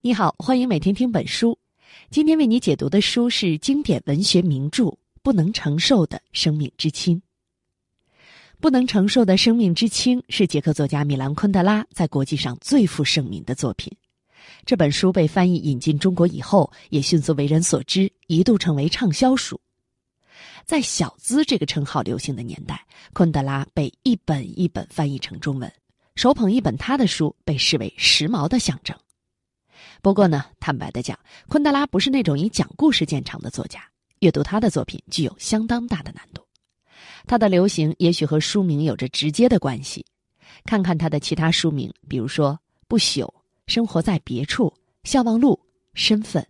你好，欢迎每天听本书。今天为你解读的书是经典文学名著《不能承受的生命之轻》。《不能承受的生命之轻》是捷克作家米兰昆德拉在国际上最负盛名的作品。这本书被翻译引进中国以后，也迅速为人所知，一度成为畅销书。在“小资”这个称号流行的年代，昆德拉被一本一本翻译成中文，手捧一本他的书被视为时髦的象征。不过呢，坦白的讲，昆德拉不是那种以讲故事见长的作家，阅读他的作品具有相当大的难度。他的流行也许和书名有着直接的关系。看看他的其他书名，比如说《不朽》《生活在别处》《笑忘录》《身份》，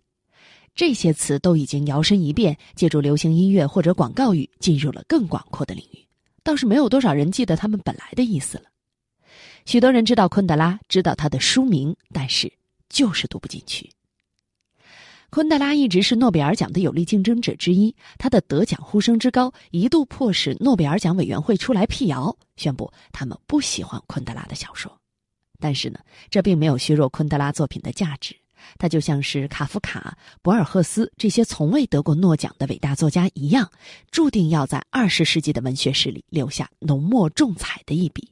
这些词都已经摇身一变，借助流行音乐或者广告语进入了更广阔的领域。倒是没有多少人记得他们本来的意思了。许多人知道昆德拉，知道他的书名，但是。就是读不进去。昆德拉一直是诺贝尔奖的有力竞争者之一，他的得奖呼声之高，一度迫使诺贝尔奖委员会出来辟谣，宣布他们不喜欢昆德拉的小说。但是呢，这并没有削弱昆德拉作品的价值。他就像是卡夫卡、博尔赫斯这些从未得过诺奖的伟大作家一样，注定要在二十世纪的文学史里留下浓墨重彩的一笔。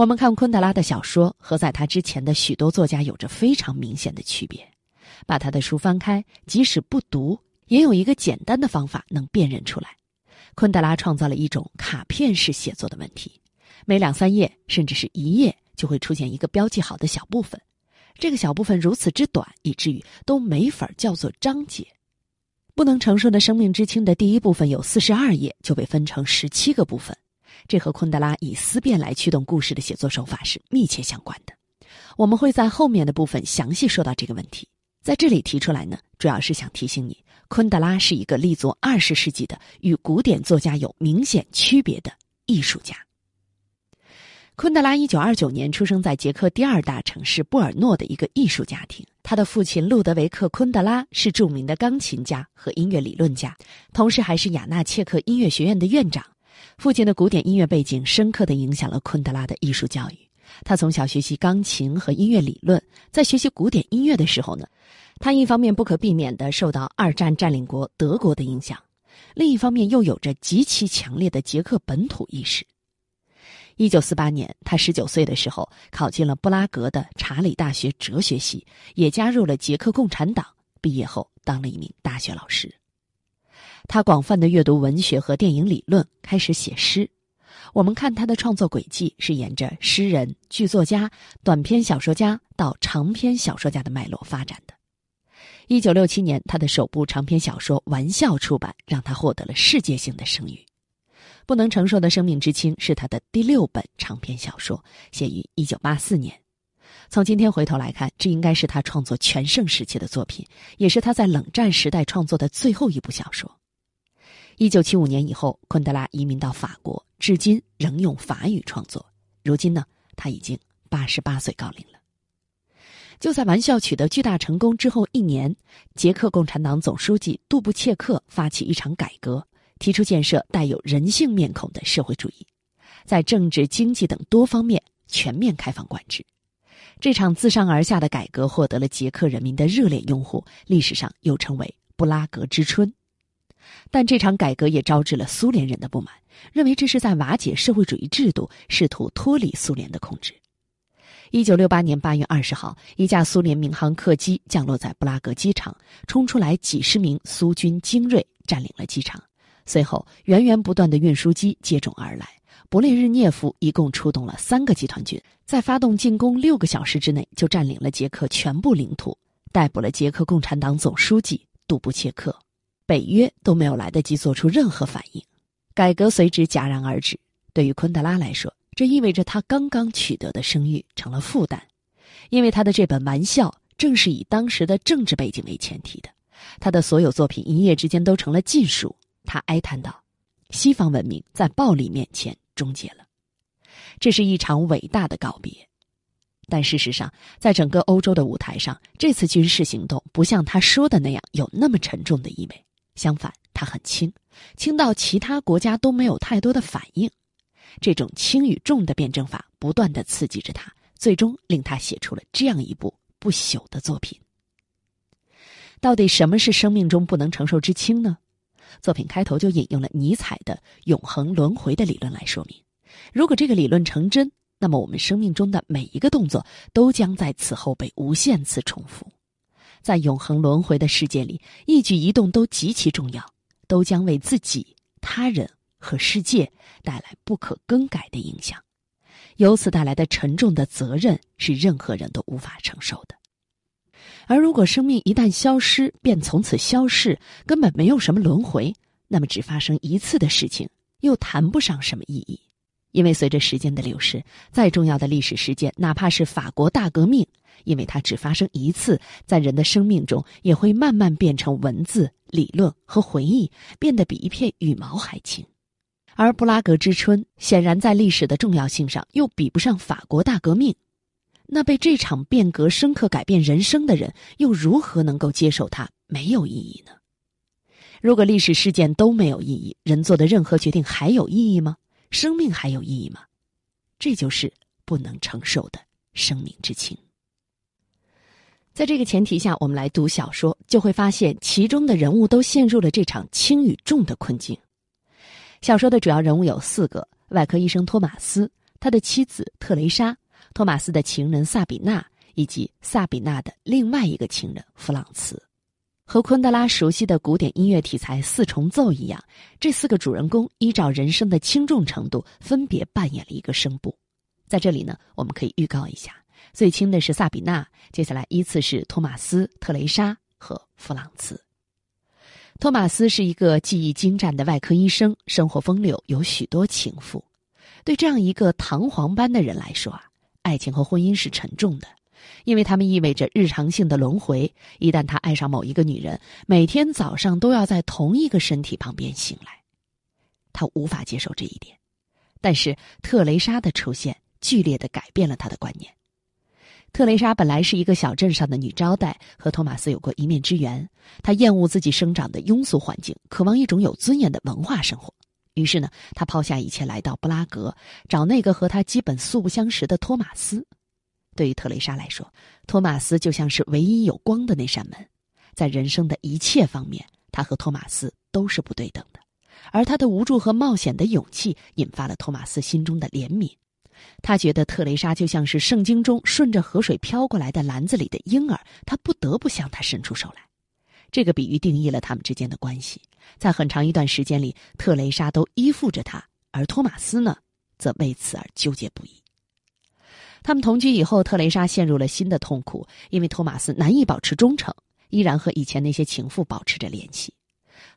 我们看昆德拉的小说，和在他之前的许多作家有着非常明显的区别。把他的书翻开，即使不读，也有一个简单的方法能辨认出来。昆德拉创造了一种卡片式写作的问题，每两三页，甚至是一页，就会出现一个标记好的小部分。这个小部分如此之短，以至于都没法叫做章节。不能承受的生命之轻的第一部分有四十二页，就被分成十七个部分。这和昆德拉以思辨来驱动故事的写作手法是密切相关的。我们会在后面的部分详细说到这个问题。在这里提出来呢，主要是想提醒你，昆德拉是一个立足二十世纪的与古典作家有明显区别的艺术家。昆德拉一九二九年出生在捷克第二大城市布尔诺的一个艺术家庭。他的父亲路德维克·昆德拉是著名的钢琴家和音乐理论家，同时还是雅纳切克音乐学院的院长。父亲的古典音乐背景深刻的影响了昆德拉的艺术教育。他从小学习钢琴和音乐理论，在学习古典音乐的时候呢，他一方面不可避免的受到二战占领国德国的影响，另一方面又有着极其强烈的捷克本土意识。一九四八年，他十九岁的时候考进了布拉格的查理大学哲学系，也加入了捷克共产党。毕业后，当了一名大学老师。他广泛的阅读文学和电影理论，开始写诗。我们看他的创作轨迹是沿着诗人、剧作家、短篇小说家到长篇小说家的脉络发展的。一九六七年，他的首部长篇小说《玩笑》出版，让他获得了世界性的声誉。不能承受的生命之轻是他的第六本长篇小说，写于一九八四年。从今天回头来看，这应该是他创作全盛时期的作品，也是他在冷战时代创作的最后一部小说。一九七五年以后，昆德拉移民到法国，至今仍用法语创作。如今呢，他已经八十八岁高龄了。就在《玩笑》取得巨大成功之后一年，捷克共产党总书记杜布切克发起一场改革，提出建设带有人性面孔的社会主义，在政治、经济等多方面全面开放管制。这场自上而下的改革获得了捷克人民的热烈拥护，历史上又称为“布拉格之春”。但这场改革也招致了苏联人的不满，认为这是在瓦解社会主义制度，试图脱离苏联的控制。一九六八年八月二十号，一架苏联民航客机降落在布拉格机场，冲出来几十名苏军精锐，占领了机场。随后，源源不断的运输机接踵而来。勃列日涅夫一共出动了三个集团军，在发动进攻六个小时之内，就占领了捷克全部领土，逮捕了捷克共产党总书记杜布切克。北约都没有来得及做出任何反应，改革随之戛然而止。对于昆德拉来说，这意味着他刚刚取得的声誉成了负担，因为他的这本《玩笑》正是以当时的政治背景为前提的。他的所有作品一夜之间都成了禁书。他哀叹道：“西方文明在暴力面前终结了，这是一场伟大的告别。”但事实上，在整个欧洲的舞台上，这次军事行动不像他说的那样有那么沉重的意味。相反，它很轻，轻到其他国家都没有太多的反应。这种轻与重的辩证法不断的刺激着他，最终令他写出了这样一部不朽的作品。到底什么是生命中不能承受之轻呢？作品开头就引用了尼采的永恒轮回的理论来说明。如果这个理论成真，那么我们生命中的每一个动作都将在此后被无限次重复。在永恒轮回的世界里，一举一动都极其重要，都将为自己、他人和世界带来不可更改的影响。由此带来的沉重的责任是任何人都无法承受的。而如果生命一旦消失，便从此消逝，根本没有什么轮回，那么只发生一次的事情又谈不上什么意义。因为随着时间的流逝，再重要的历史事件，哪怕是法国大革命，因为它只发生一次，在人的生命中也会慢慢变成文字、理论和回忆，变得比一片羽毛还轻。而布拉格之春显然在历史的重要性上又比不上法国大革命，那被这场变革深刻改变人生的人，又如何能够接受它没有意义呢？如果历史事件都没有意义，人做的任何决定还有意义吗？生命还有意义吗？这就是不能承受的生命之轻。在这个前提下，我们来读小说，就会发现其中的人物都陷入了这场轻与重的困境。小说的主要人物有四个：外科医生托马斯，他的妻子特蕾莎，托马斯的情人萨比娜，以及萨比娜的另外一个情人弗朗茨。和昆德拉熟悉的古典音乐题材四重奏一样，这四个主人公依照人生的轻重程度，分别扮演了一个声部。在这里呢，我们可以预告一下，最轻的是萨比娜，接下来依次是托马斯、特蕾莎和弗朗茨。托马斯是一个技艺精湛的外科医生，生活风流，有许多情妇。对这样一个唐皇般的人来说啊，爱情和婚姻是沉重的，因为他们意味着日常性的轮回。一旦他爱上某一个女人，每天早上都要在同一个身体旁边醒来，他无法接受这一点。但是特蕾莎的出现，剧烈的改变了他的观念。特蕾莎本来是一个小镇上的女招待，和托马斯有过一面之缘。她厌恶自己生长的庸俗环境，渴望一种有尊严的文化生活。于是呢，她抛下一切来到布拉格，找那个和她基本素不相识的托马斯。对于特蕾莎来说，托马斯就像是唯一有光的那扇门。在人生的一切方面，他和托马斯都是不对等的。而他的无助和冒险的勇气，引发了托马斯心中的怜悯。他觉得特蕾莎就像是圣经中顺着河水飘过来的篮子里的婴儿，他不得不向她伸出手来。这个比喻定义了他们之间的关系。在很长一段时间里，特蕾莎都依附着他，而托马斯呢，则为此而纠结不已。他们同居以后，特蕾莎陷入了新的痛苦，因为托马斯难以保持忠诚，依然和以前那些情妇保持着联系。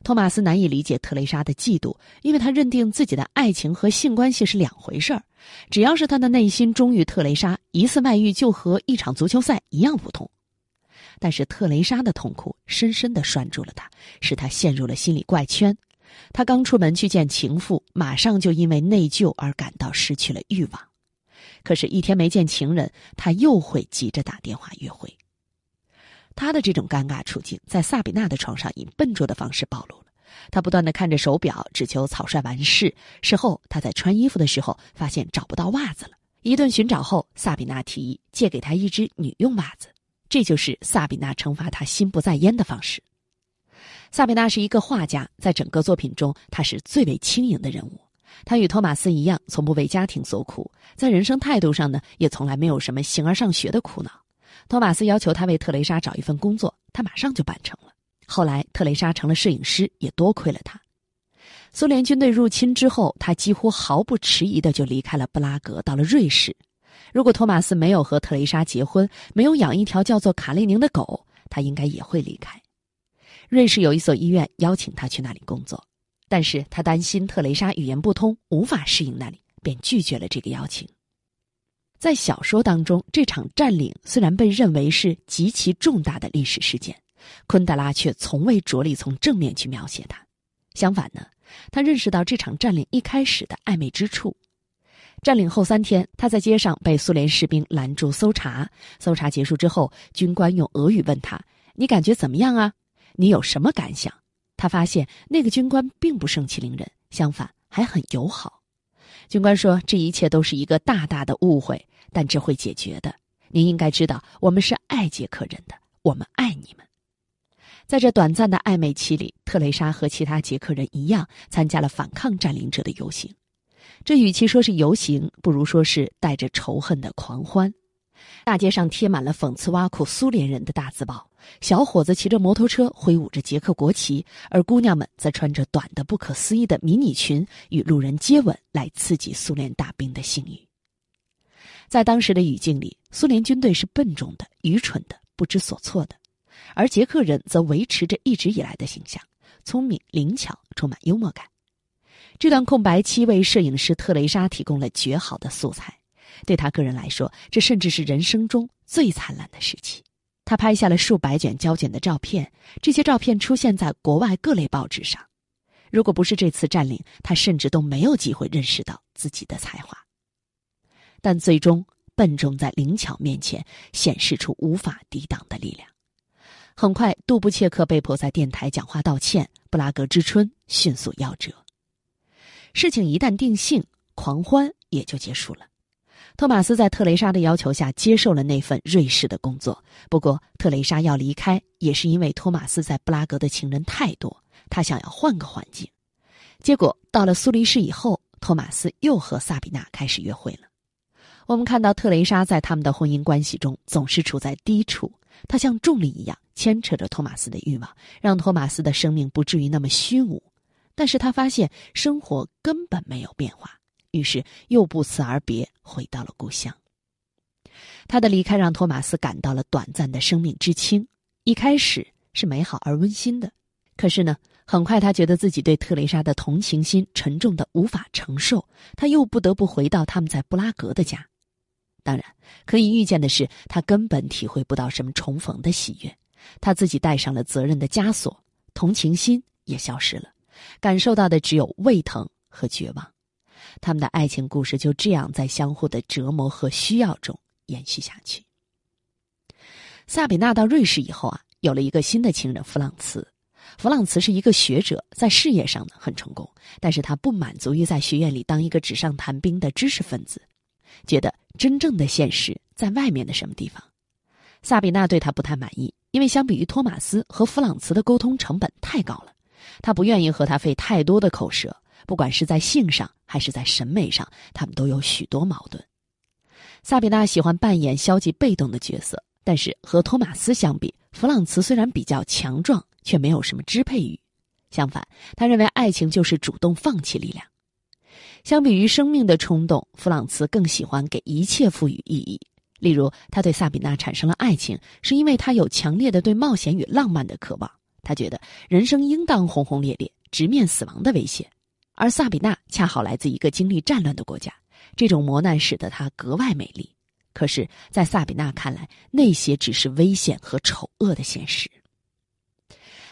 托马斯难以理解特蕾莎的嫉妒，因为他认定自己的爱情和性关系是两回事儿。只要是他的内心忠于特蕾莎，一次外遇就和一场足球赛一样普通。但是特蕾莎的痛苦深深的拴住了他，使他陷入了心理怪圈。他刚出门去见情妇，马上就因为内疚而感到失去了欲望。可是，一天没见情人，他又会急着打电话约会。他的这种尴尬处境，在萨比娜的床上以笨拙的方式暴露了。他不断的看着手表，只求草率完事。事后，他在穿衣服的时候发现找不到袜子了。一顿寻找后，萨比娜提议借给他一只女用袜子。这就是萨比娜惩罚他心不在焉的方式。萨比娜是一个画家，在整个作品中，她是最为轻盈的人物。她与托马斯一样，从不为家庭所苦，在人生态度上呢，也从来没有什么形而上学的苦恼。托马斯要求他为特蕾莎找一份工作，他马上就办成了。后来，特蕾莎成了摄影师，也多亏了他。苏联军队入侵之后，他几乎毫不迟疑的就离开了布拉格，到了瑞士。如果托马斯没有和特蕾莎结婚，没有养一条叫做卡列宁的狗，他应该也会离开。瑞士有一所医院邀请他去那里工作，但是他担心特蕾莎语言不通，无法适应那里，便拒绝了这个邀请。在小说当中，这场占领虽然被认为是极其重大的历史事件，昆德拉却从未着力从正面去描写它。相反呢，他认识到这场占领一开始的暧昧之处。占领后三天，他在街上被苏联士兵拦住搜查。搜查结束之后，军官用俄语问他：“你感觉怎么样啊？你有什么感想？”他发现那个军官并不盛气凌人，相反还很友好。军官说：“这一切都是一个大大的误会，但这会解决的。您应该知道，我们是爱捷克人的，我们爱你们。”在这短暂的暧昧期里，特蕾莎和其他捷克人一样，参加了反抗占领者的游行。这与其说是游行，不如说是带着仇恨的狂欢。大街上贴满了讽刺挖苦苏联人的大字报，小伙子骑着摩托车挥舞着捷克国旗，而姑娘们则穿着短的不可思议的迷你裙与路人接吻，来刺激苏联大兵的性欲。在当时的语境里，苏联军队是笨重的、愚蠢的、不知所措的，而捷克人则维持着一直以来的形象：聪明、灵巧、充满幽默感。这段空白期为摄影师特蕾莎提供了绝好的素材。对他个人来说，这甚至是人生中最灿烂的时期。他拍下了数百卷胶卷的照片，这些照片出现在国外各类报纸上。如果不是这次占领，他甚至都没有机会认识到自己的才华。但最终，笨重在灵巧面前显示出无法抵挡的力量。很快，杜布切克被迫在电台讲话道歉，布拉格之春迅速夭折。事情一旦定性，狂欢也就结束了。托马斯在特蕾莎的要求下接受了那份瑞士的工作。不过，特蕾莎要离开，也是因为托马斯在布拉格的情人太多，他想要换个环境。结果到了苏黎世以后，托马斯又和萨比娜开始约会了。我们看到特蕾莎在他们的婚姻关系中总是处在低处，她像重力一样牵扯着托马斯的欲望，让托马斯的生命不至于那么虚无。但是他发现生活根本没有变化。于是又不辞而别，回到了故乡。他的离开让托马斯感到了短暂的生命之轻，一开始是美好而温馨的。可是呢，很快他觉得自己对特蕾莎的同情心沉重的无法承受，他又不得不回到他们在布拉格的家。当然，可以预见的是，他根本体会不到什么重逢的喜悦。他自己带上了责任的枷锁，同情心也消失了，感受到的只有胃疼和绝望。他们的爱情故事就这样在相互的折磨和需要中延续下去。萨比娜到瑞士以后啊，有了一个新的情人弗朗茨。弗朗茨是一个学者，在事业上呢很成功，但是他不满足于在学院里当一个纸上谈兵的知识分子，觉得真正的现实在外面的什么地方。萨比娜对他不太满意，因为相比于托马斯和弗朗茨的沟通成本太高了，他不愿意和他费太多的口舌。不管是在性上还是在审美上，他们都有许多矛盾。萨比娜喜欢扮演消极被动的角色，但是和托马斯相比，弗朗茨虽然比较强壮，却没有什么支配欲。相反，他认为爱情就是主动放弃力量。相比于生命的冲动，弗朗茨更喜欢给一切赋予意义。例如，他对萨比娜产生了爱情，是因为他有强烈的对冒险与浪漫的渴望。他觉得人生应当轰轰烈烈，直面死亡的威胁。而萨比娜恰好来自一个经历战乱的国家，这种磨难使得她格外美丽。可是，在萨比娜看来，那些只是危险和丑恶的现实。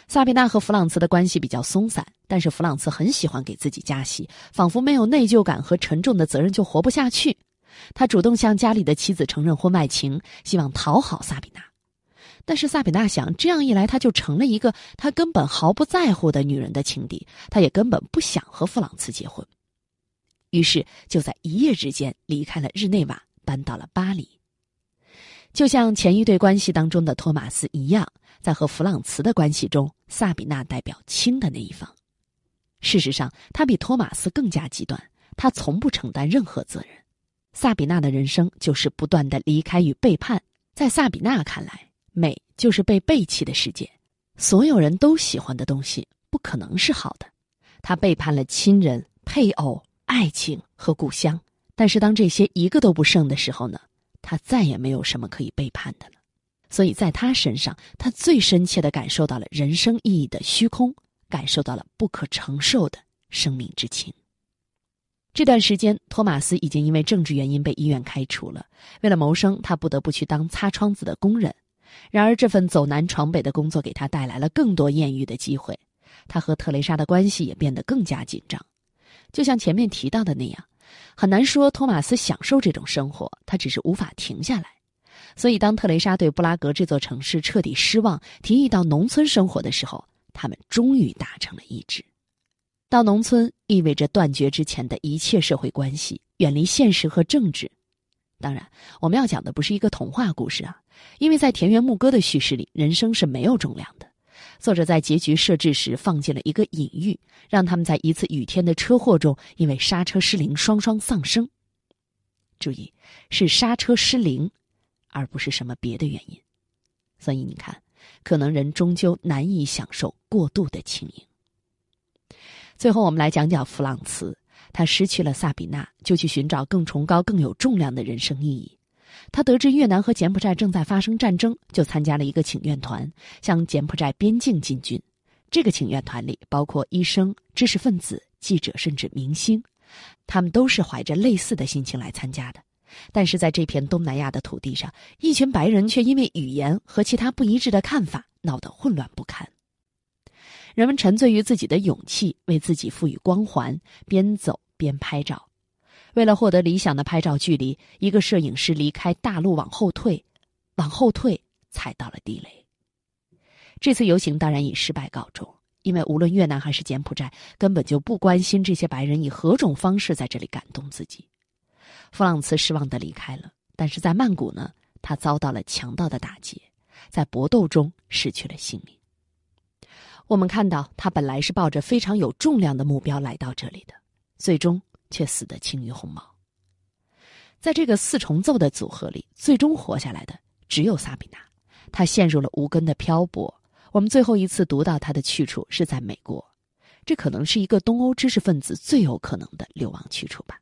萨比娜和弗朗茨的关系比较松散，但是弗朗茨很喜欢给自己加戏，仿佛没有内疚感和沉重的责任就活不下去。他主动向家里的妻子承认婚外情，希望讨好萨比娜。但是萨比娜想，这样一来，她就成了一个她根本毫不在乎的女人的情敌，她也根本不想和弗朗茨结婚。于是就在一夜之间离开了日内瓦，搬到了巴黎。就像前一对关系当中的托马斯一样，在和弗朗茨的关系中，萨比娜代表轻的那一方。事实上，他比托马斯更加极端，他从不承担任何责任。萨比娜的人生就是不断的离开与背叛。在萨比娜看来，美就是被背弃的世界，所有人都喜欢的东西不可能是好的。他背叛了亲人、配偶、爱情和故乡，但是当这些一个都不剩的时候呢？他再也没有什么可以背叛的了。所以在他身上，他最深切的感受到了人生意义的虚空，感受到了不可承受的生命之情。这段时间，托马斯已经因为政治原因被医院开除了。为了谋生，他不得不去当擦窗子的工人。然而，这份走南闯北的工作给他带来了更多艳遇的机会，他和特蕾莎的关系也变得更加紧张。就像前面提到的那样，很难说托马斯享受这种生活，他只是无法停下来。所以，当特蕾莎对布拉格这座城市彻底失望，提议到农村生活的时候，他们终于达成了一致。到农村意味着断绝之前的一切社会关系，远离现实和政治。当然，我们要讲的不是一个童话故事啊，因为在田园牧歌的叙事里，人生是没有重量的。作者在结局设置时放进了一个隐喻，让他们在一次雨天的车祸中因为刹车失灵双双丧生。注意，是刹车失灵，而不是什么别的原因。所以你看，可能人终究难以享受过度的轻盈。最后，我们来讲讲弗朗茨。他失去了萨比娜，就去寻找更崇高、更有重量的人生意义。他得知越南和柬埔寨正在发生战争，就参加了一个请愿团，向柬埔寨边境进军。这个请愿团里包括医生、知识分子、记者，甚至明星，他们都是怀着类似的心情来参加的。但是在这片东南亚的土地上，一群白人却因为语言和其他不一致的看法闹得混乱不堪。人们沉醉于自己的勇气，为自己赋予光环，边走边拍照。为了获得理想的拍照距离，一个摄影师离开大陆往后退，往后退踩到了地雷。这次游行当然以失败告终，因为无论越南还是柬埔寨，根本就不关心这些白人以何种方式在这里感动自己。弗朗茨失望的离开了，但是在曼谷呢，他遭到了强盗的打劫，在搏斗中失去了性命。我们看到，他本来是抱着非常有重量的目标来到这里的，最终却死得轻于鸿毛。在这个四重奏的组合里，最终活下来的只有萨比娜，她陷入了无根的漂泊。我们最后一次读到她的去处是在美国，这可能是一个东欧知识分子最有可能的流亡去处吧。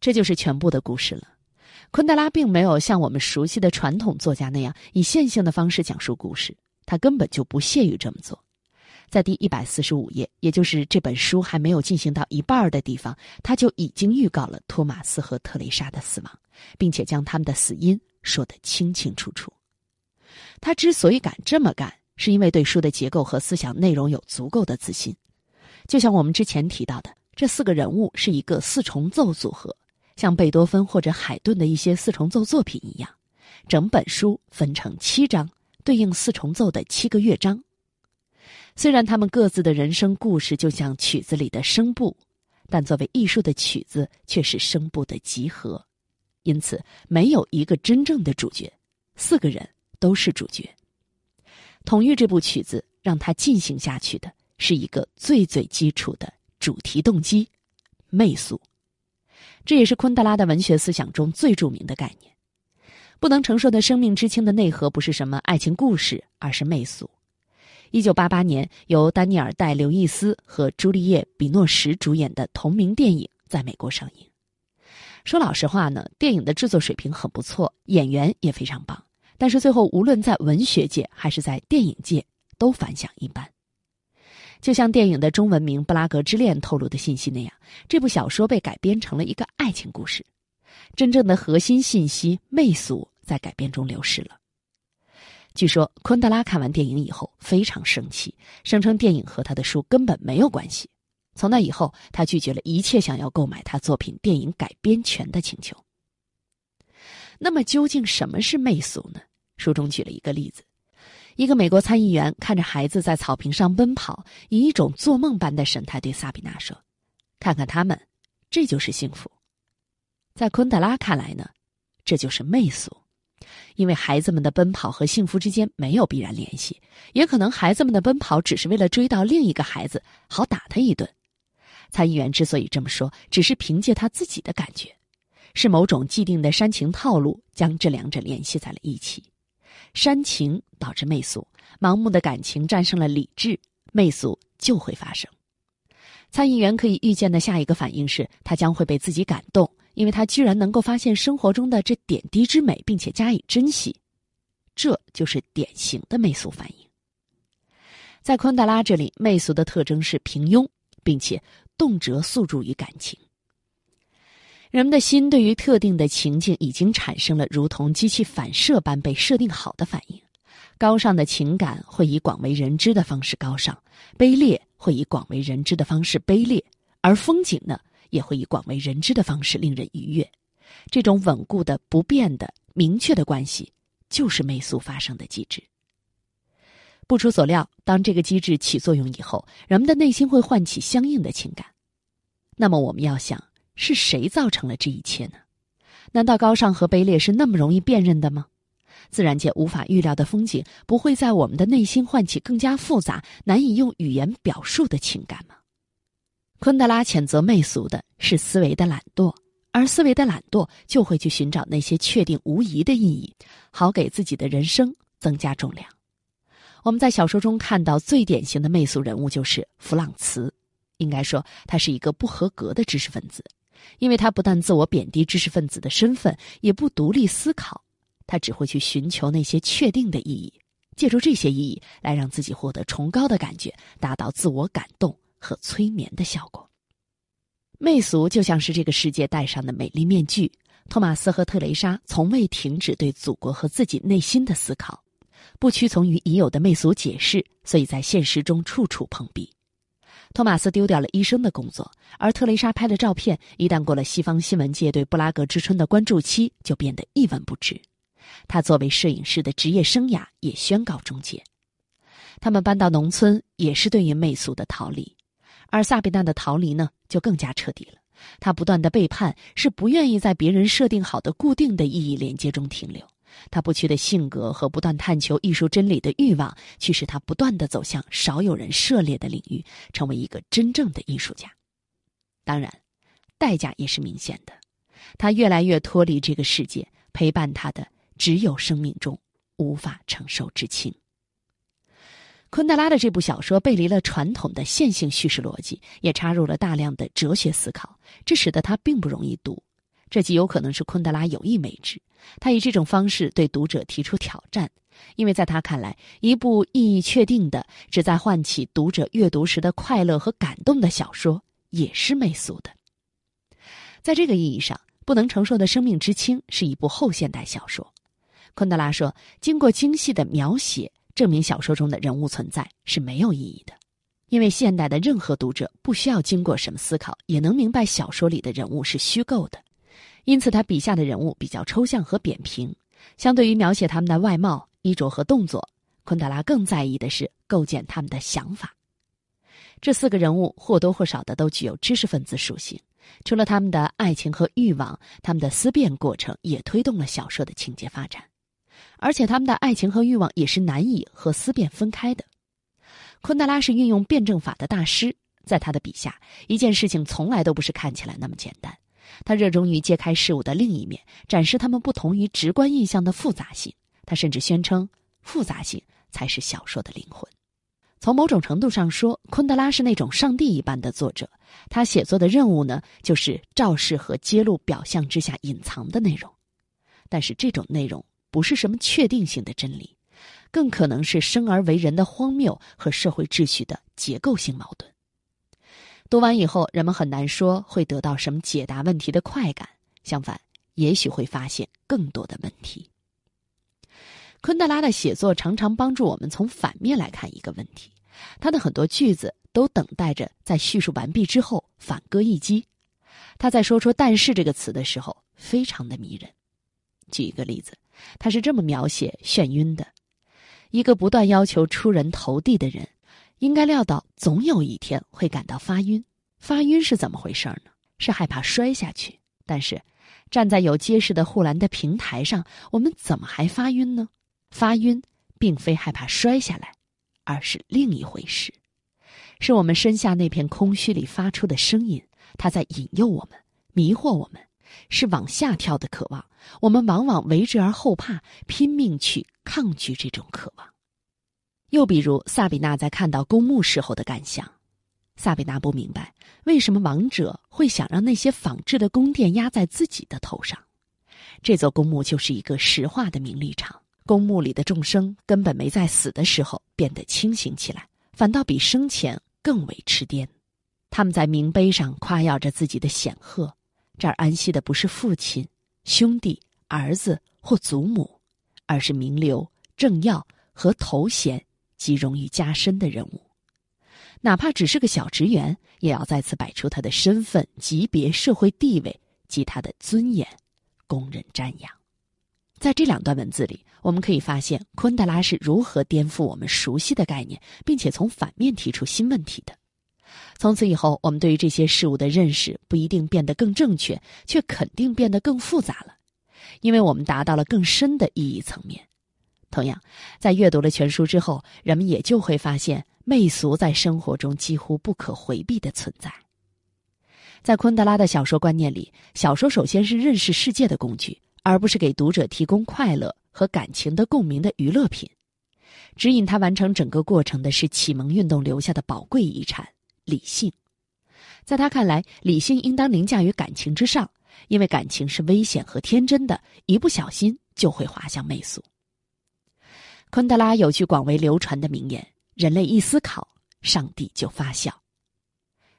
这就是全部的故事了。昆德拉并没有像我们熟悉的传统作家那样以线性的方式讲述故事。他根本就不屑于这么做，在第一百四十五页，也就是这本书还没有进行到一半的地方，他就已经预告了托马斯和特蕾莎的死亡，并且将他们的死因说得清清楚楚。他之所以敢这么干，是因为对书的结构和思想内容有足够的自信。就像我们之前提到的，这四个人物是一个四重奏组合，像贝多芬或者海顿的一些四重奏作品一样，整本书分成七章。对应四重奏的七个乐章，虽然他们各自的人生故事就像曲子里的声部，但作为艺术的曲子却是声部的集合，因此没有一个真正的主角，四个人都是主角。统御这部曲子让它进行下去的是一个最最基础的主题动机——媚俗，这也是昆德拉的文学思想中最著名的概念。不能承受的生命之轻的内核不是什么爱情故事，而是媚俗。一九八八年，由丹尼尔·戴·刘易斯和朱丽叶·比诺什主演的同名电影在美国上映。说老实话呢，电影的制作水平很不错，演员也非常棒。但是最后，无论在文学界还是在电影界，都反响一般。就像电影的中文名《布拉格之恋》透露的信息那样，这部小说被改编成了一个爱情故事。真正的核心信息媚俗在改编中流失了。据说昆德拉看完电影以后非常生气，声称电影和他的书根本没有关系。从那以后，他拒绝了一切想要购买他作品电影改编权的请求。那么，究竟什么是媚俗呢？书中举了一个例子：一个美国参议员看着孩子在草坪上奔跑，以一种做梦般的神态对萨比娜说：“看看他们，这就是幸福。”在昆德拉看来呢，这就是媚俗，因为孩子们的奔跑和幸福之间没有必然联系，也可能孩子们的奔跑只是为了追到另一个孩子，好打他一顿。参议员之所以这么说，只是凭借他自己的感觉，是某种既定的煽情套路将这两者联系在了一起。煽情导致媚俗，盲目的感情战胜了理智，媚俗就会发生。参议员可以预见的下一个反应是，他将会被自己感动。因为他居然能够发现生活中的这点滴之美，并且加以珍惜，这就是典型的媚俗反应。在昆德拉这里，媚俗的特征是平庸，并且动辄诉诸于感情。人们的心对于特定的情境已经产生了如同机器反射般被设定好的反应。高尚的情感会以广为人知的方式高尚，卑劣会以广为人知的方式卑劣，而风景呢？也会以广为人知的方式令人愉悦，这种稳固的、不变的、明确的关系，就是媚俗发生的机制。不出所料，当这个机制起作用以后，人们的内心会唤起相应的情感。那么，我们要想，是谁造成了这一切呢？难道高尚和卑劣是那么容易辨认的吗？自然界无法预料的风景，不会在我们的内心唤起更加复杂、难以用语言表述的情感吗？昆德拉谴责媚俗的是思维的懒惰，而思维的懒惰就会去寻找那些确定无疑的意义，好给自己的人生增加重量。我们在小说中看到最典型的媚俗人物就是弗朗茨，应该说他是一个不合格的知识分子，因为他不但自我贬低知识分子的身份，也不独立思考。他只会去寻求那些确定的意义，借助这些意义来让自己获得崇高的感觉，达到自我感动和催眠的效果。媚俗就像是这个世界戴上的美丽面具。托马斯和特蕾莎从未停止对祖国和自己内心的思考，不屈从于已有的媚俗解释，所以在现实中处处碰壁。托马斯丢掉了医生的工作，而特蕾莎拍的照片一旦过了西方新闻界对布拉格之春的关注期，就变得一文不值。他作为摄影师的职业生涯也宣告终结。他们搬到农村，也是对于媚俗的逃离，而萨比娜的逃离呢，就更加彻底了。他不断的背叛，是不愿意在别人设定好的固定的意义连接中停留。他不屈的性格和不断探求艺术真理的欲望，驱使他不断的走向少有人涉猎的领域，成为一个真正的艺术家。当然，代价也是明显的。他越来越脱离这个世界，陪伴他的。只有生命中无法承受之轻。昆德拉的这部小说背离了传统的线性叙事逻辑，也插入了大量的哲学思考，这使得它并不容易读。这极有可能是昆德拉有意为之，他以这种方式对读者提出挑战，因为在他看来，一部意义确定的、旨在唤起读者阅读时的快乐和感动的小说，也是媚俗的。在这个意义上，《不能承受的生命之轻》是一部后现代小说。昆德拉说：“经过精细的描写，证明小说中的人物存在是没有意义的，因为现代的任何读者不需要经过什么思考，也能明白小说里的人物是虚构的。因此，他笔下的人物比较抽象和扁平。相对于描写他们的外貌、衣着和动作，昆德拉更在意的是构建他们的想法。这四个人物或多或少的都具有知识分子属性。除了他们的爱情和欲望，他们的思辨过程也推动了小说的情节发展。”而且他们的爱情和欲望也是难以和思辨分开的。昆德拉是运用辩证法的大师，在他的笔下，一件事情从来都不是看起来那么简单。他热衷于揭开事物的另一面，展示他们不同于直观印象的复杂性。他甚至宣称，复杂性才是小说的灵魂。从某种程度上说，昆德拉是那种上帝一般的作者。他写作的任务呢，就是昭示和揭露表象之下隐藏的内容。但是这种内容。不是什么确定性的真理，更可能是生而为人的荒谬和社会秩序的结构性矛盾。读完以后，人们很难说会得到什么解答问题的快感，相反，也许会发现更多的问题。昆德拉的写作常常帮助我们从反面来看一个问题，他的很多句子都等待着在叙述完毕之后反戈一击。他在说出“但是”这个词的时候，非常的迷人。举一个例子。他是这么描写眩晕的：一个不断要求出人头地的人，应该料到总有一天会感到发晕。发晕是怎么回事呢？是害怕摔下去。但是，站在有结实的护栏的平台上，我们怎么还发晕呢？发晕并非害怕摔下来，而是另一回事，是我们身下那片空虚里发出的声音，它在引诱我们，迷惑我们。是往下跳的渴望，我们往往为之而后怕，拼命去抗拒这种渴望。又比如萨比娜在看到公墓时候的感想，萨比娜不明白为什么王者会想让那些仿制的宫殿压在自己的头上。这座公墓就是一个石化的名利场，公墓里的众生根本没在死的时候变得清醒起来，反倒比生前更为痴癫。他们在名碑上夸耀着自己的显赫。这儿安息的不是父亲、兄弟、儿子或祖母，而是名流、政要和头衔及荣誉加身的人物。哪怕只是个小职员，也要再次摆出他的身份、级别、社会地位及他的尊严，供人瞻仰。在这两段文字里，我们可以发现昆德拉是如何颠覆我们熟悉的概念，并且从反面提出新问题的。从此以后，我们对于这些事物的认识不一定变得更正确，却肯定变得更复杂了，因为我们达到了更深的意义层面。同样，在阅读了全书之后，人们也就会发现媚俗在生活中几乎不可回避的存在。在昆德拉的小说观念里，小说首先是认识世界的工具，而不是给读者提供快乐和感情的共鸣的娱乐品。指引他完成整个过程的是启蒙运动留下的宝贵遗产——理性。在他看来，理性应当凌驾于感情之上，因为感情是危险和天真的，一不小心就会滑向媚俗。昆德拉有句广为流传的名言：“人类一思考，上帝就发笑。”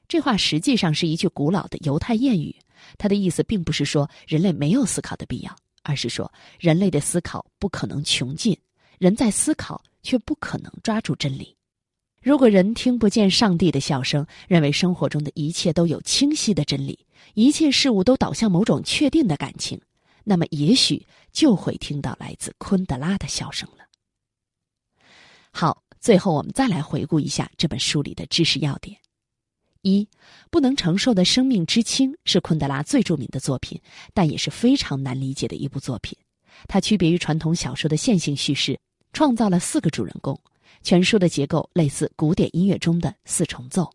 这话实际上是一句古老的犹太谚语，它的意思并不是说人类没有思考的必要，而是说人类的思考不可能穷尽，人在思考却不可能抓住真理。如果人听不见上帝的笑声，认为生活中的一切都有清晰的真理，一切事物都导向某种确定的感情，那么也许就会听到来自昆德拉的笑声了。好，最后我们再来回顾一下这本书里的知识要点：一，不能承受的生命之轻是昆德拉最著名的作品，但也是非常难理解的一部作品。它区别于传统小说的线性叙事，创造了四个主人公。全书的结构类似古典音乐中的四重奏。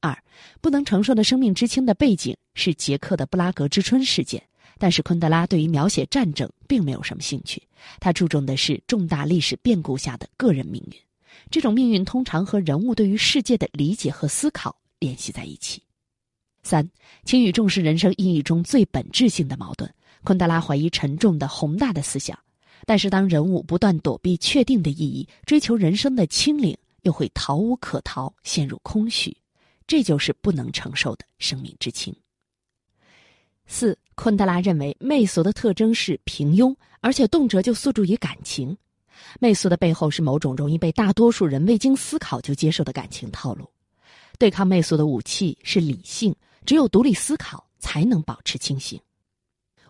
二，不能承受的生命之轻的背景是捷克的布拉格之春事件，但是昆德拉对于描写战争并没有什么兴趣，他注重的是重大历史变故下的个人命运。这种命运通常和人物对于世界的理解和思考联系在一起。三，轻与重是人生意义中最本质性的矛盾。昆德拉怀疑沉重的宏大的思想。但是，当人物不断躲避确定的意义，追求人生的清灵，又会逃无可逃，陷入空虚，这就是不能承受的生命之轻。四，昆德拉认为媚俗的特征是平庸，而且动辄就诉诸于感情。媚俗的背后是某种容易被大多数人未经思考就接受的感情套路。对抗媚俗的武器是理性，只有独立思考才能保持清醒。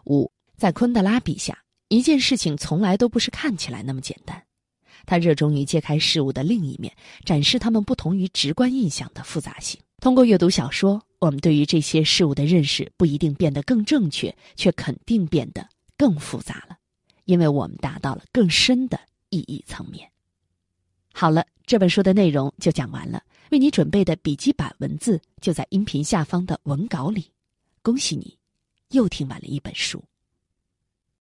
五，在昆德拉笔下。一件事情从来都不是看起来那么简单，他热衷于揭开事物的另一面，展示他们不同于直观印象的复杂性。通过阅读小说，我们对于这些事物的认识不一定变得更正确，却肯定变得更复杂了，因为我们达到了更深的意义层面。好了，这本书的内容就讲完了，为你准备的笔记版文字就在音频下方的文稿里。恭喜你，又听完了一本书。